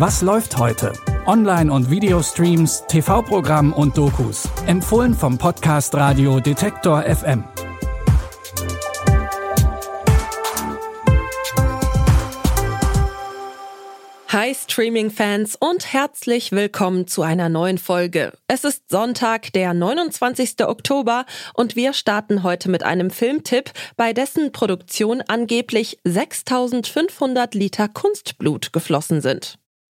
Was läuft heute? Online- und Videostreams, TV-Programm und Dokus. Empfohlen vom Podcast Radio Detektor FM. Hi Streaming-Fans und herzlich willkommen zu einer neuen Folge. Es ist Sonntag, der 29. Oktober und wir starten heute mit einem Filmtipp, bei dessen Produktion angeblich 6500 Liter Kunstblut geflossen sind.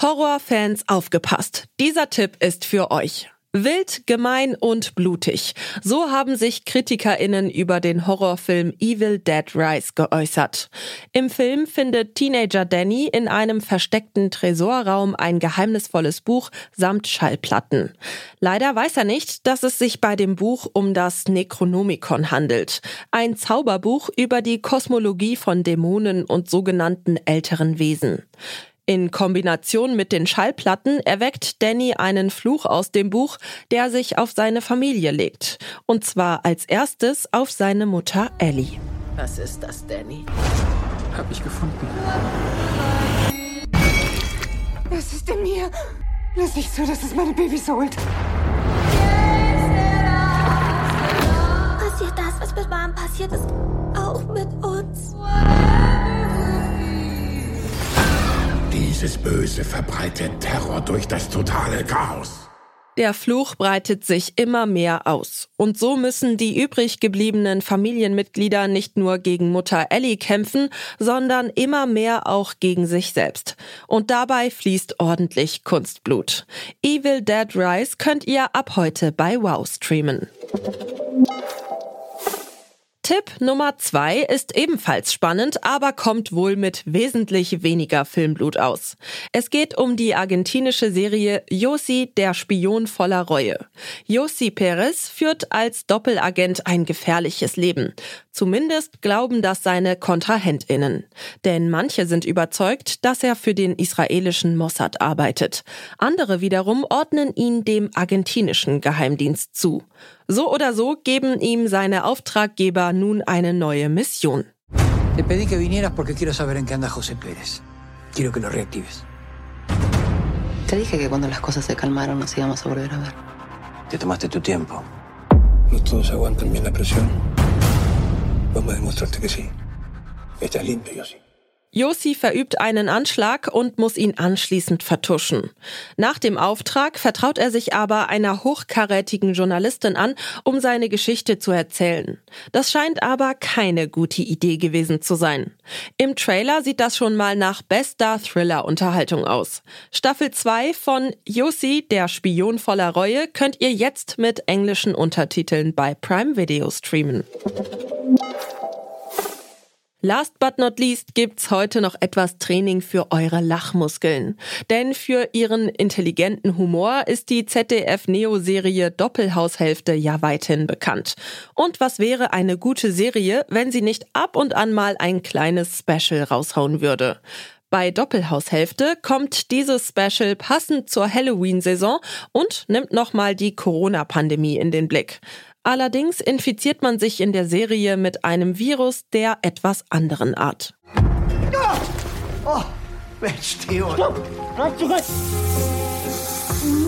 Horrorfans aufgepasst. Dieser Tipp ist für euch. Wild, gemein und blutig. So haben sich KritikerInnen über den Horrorfilm Evil Dead Rise geäußert. Im Film findet Teenager Danny in einem versteckten Tresorraum ein geheimnisvolles Buch samt Schallplatten. Leider weiß er nicht, dass es sich bei dem Buch um das Necronomicon handelt. Ein Zauberbuch über die Kosmologie von Dämonen und sogenannten älteren Wesen. In Kombination mit den Schallplatten erweckt Danny einen Fluch aus dem Buch, der sich auf seine Familie legt. Und zwar als erstes auf seine Mutter Ellie. Was ist das, Danny? Hab ich gefunden. Es ist in mir. Lass nicht zu, dass es meine Babys holt. Passiert das, was mit Mom passiert ist, auch mit uns? Dieses Böse verbreitet Terror durch das totale Chaos. Der Fluch breitet sich immer mehr aus. Und so müssen die übrig gebliebenen Familienmitglieder nicht nur gegen Mutter Ellie kämpfen, sondern immer mehr auch gegen sich selbst. Und dabei fließt ordentlich Kunstblut. Evil Dead Rise könnt ihr ab heute bei Wow streamen. Tipp Nummer zwei ist ebenfalls spannend, aber kommt wohl mit wesentlich weniger Filmblut aus. Es geht um die argentinische Serie Yossi, der Spion voller Reue. Yossi Perez führt als Doppelagent ein gefährliches Leben. Zumindest glauben das seine KontrahentInnen. Denn manche sind überzeugt, dass er für den israelischen Mossad arbeitet. Andere wiederum ordnen ihn dem argentinischen Geheimdienst zu. So oder so geben ihm seine Auftraggeber nun eine neue Mission. Te pedí que vinieras porque quiero saber en qué anda José Pérez. Quiero que lo reactives. Te dije que cuando las cosas se calmaron nos íbamos a volver a ver. Te tomaste tu tiempo. No todos aguantan bien la presión. Vamos a demostrarte que sí. Estás limpio, yo sí. Yossi verübt einen Anschlag und muss ihn anschließend vertuschen. Nach dem Auftrag vertraut er sich aber einer hochkarätigen Journalistin an, um seine Geschichte zu erzählen. Das scheint aber keine gute Idee gewesen zu sein. Im Trailer sieht das schon mal nach bester Thriller-Unterhaltung aus. Staffel 2 von Yossi, der Spion voller Reue, könnt ihr jetzt mit englischen Untertiteln bei Prime Video streamen. Last but not least gibt's heute noch etwas Training für eure Lachmuskeln. Denn für ihren intelligenten Humor ist die ZDF-Neo-Serie Doppelhaushälfte ja weithin bekannt. Und was wäre eine gute Serie, wenn sie nicht ab und an mal ein kleines Special raushauen würde? Bei Doppelhaushälfte kommt dieses Special passend zur Halloween-Saison und nimmt nochmal die Corona-Pandemie in den Blick. Allerdings infiziert man sich in der Serie mit einem Virus der etwas anderen Art. Oh, Mensch, Theo.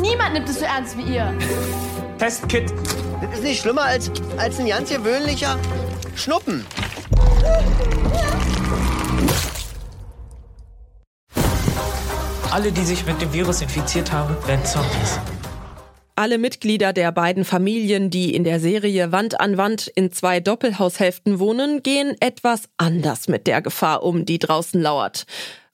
Niemand nimmt es so ernst wie ihr. Testkit. Das ist nicht schlimmer als, als ein ganz gewöhnlicher Schnuppen. Alle, die sich mit dem Virus infiziert haben, werden Zombies. Alle Mitglieder der beiden Familien, die in der Serie Wand an Wand in zwei Doppelhaushälften wohnen, gehen etwas anders mit der Gefahr um, die draußen lauert.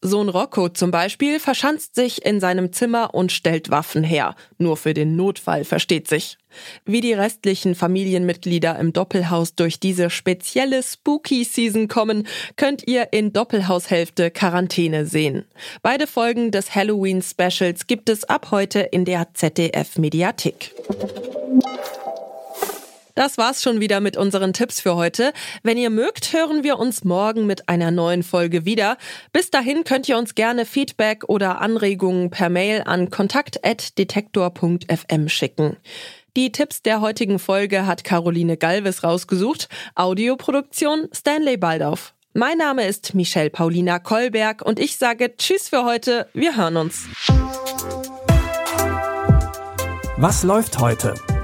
Sohn Rocco zum Beispiel verschanzt sich in seinem Zimmer und stellt Waffen her. Nur für den Notfall, versteht sich. Wie die restlichen Familienmitglieder im Doppelhaus durch diese spezielle Spooky Season kommen, könnt ihr in Doppelhaushälfte Quarantäne sehen. Beide Folgen des Halloween Specials gibt es ab heute in der ZDF Mediathek. Das war's schon wieder mit unseren Tipps für heute. Wenn ihr mögt, hören wir uns morgen mit einer neuen Folge wieder. Bis dahin könnt ihr uns gerne Feedback oder Anregungen per Mail an kontakt.detektor.fm schicken. Die Tipps der heutigen Folge hat Caroline Galvis rausgesucht. Audioproduktion Stanley Baldauf. Mein Name ist Michelle Paulina Kolberg und ich sage Tschüss für heute. Wir hören uns. Was läuft heute?